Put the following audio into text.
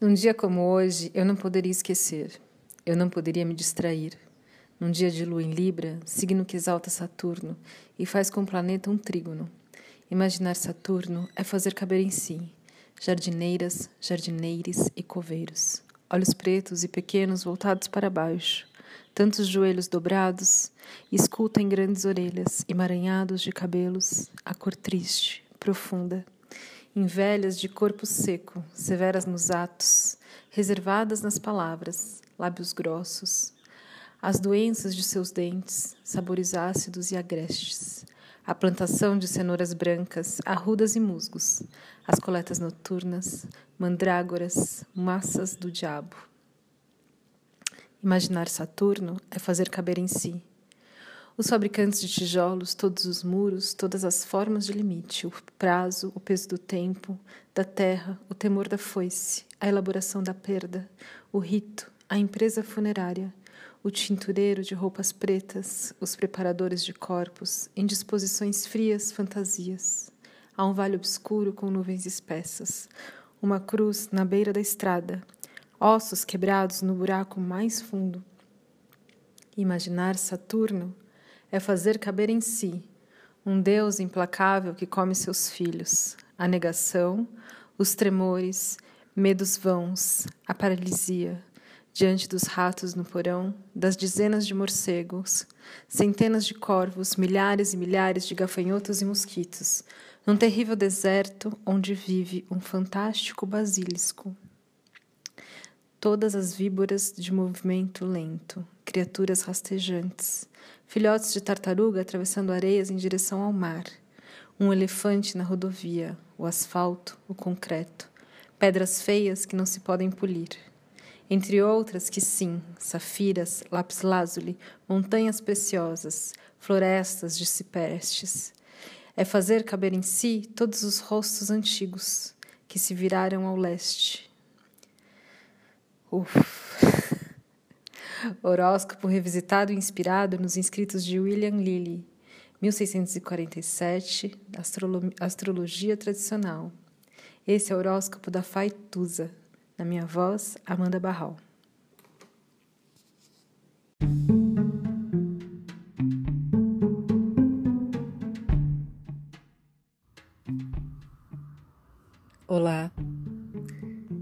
Num dia como hoje, eu não poderia esquecer, eu não poderia me distrair. Num dia de lua em Libra, signo que exalta Saturno e faz com o planeta um trígono. Imaginar Saturno é fazer caber em si jardineiras, jardineires e coveiros, olhos pretos e pequenos voltados para baixo, tantos joelhos dobrados, escuta em grandes orelhas, emaranhados de cabelos, a cor triste, profunda em velhas de corpo seco, severas nos atos, reservadas nas palavras, lábios grossos, as doenças de seus dentes, sabores ácidos e agrestes, a plantação de cenouras brancas, arrudas e musgos, as coletas noturnas, mandrágoras, massas do diabo. Imaginar Saturno é fazer caber em si os fabricantes de tijolos, todos os muros, todas as formas de limite, o prazo, o peso do tempo, da terra, o temor da foice, a elaboração da perda, o rito, a empresa funerária, o tintureiro de roupas pretas, os preparadores de corpos, em disposições frias fantasias. Há um vale obscuro com nuvens espessas, uma cruz na beira da estrada, ossos quebrados no buraco mais fundo. Imaginar Saturno é fazer caber em si um Deus implacável que come seus filhos, a negação, os tremores, medos vãos, a paralisia, diante dos ratos no porão, das dezenas de morcegos, centenas de corvos, milhares e milhares de gafanhotos e mosquitos, num terrível deserto onde vive um fantástico basilisco. Todas as víboras de movimento lento, criaturas rastejantes, filhotes de tartaruga atravessando areias em direção ao mar, um elefante na rodovia, o asfalto, o concreto, pedras feias que não se podem polir. Entre outras que sim, safiras, lápis-lazuli, montanhas preciosas, florestas de ciprestes. É fazer caber em si todos os rostos antigos que se viraram ao leste. Uf. Horóscopo revisitado e inspirado nos inscritos de William Lilly, 1647, astrolo Astrologia Tradicional. Esse é o horóscopo da Faituza. Na minha voz, Amanda Barral. Olá,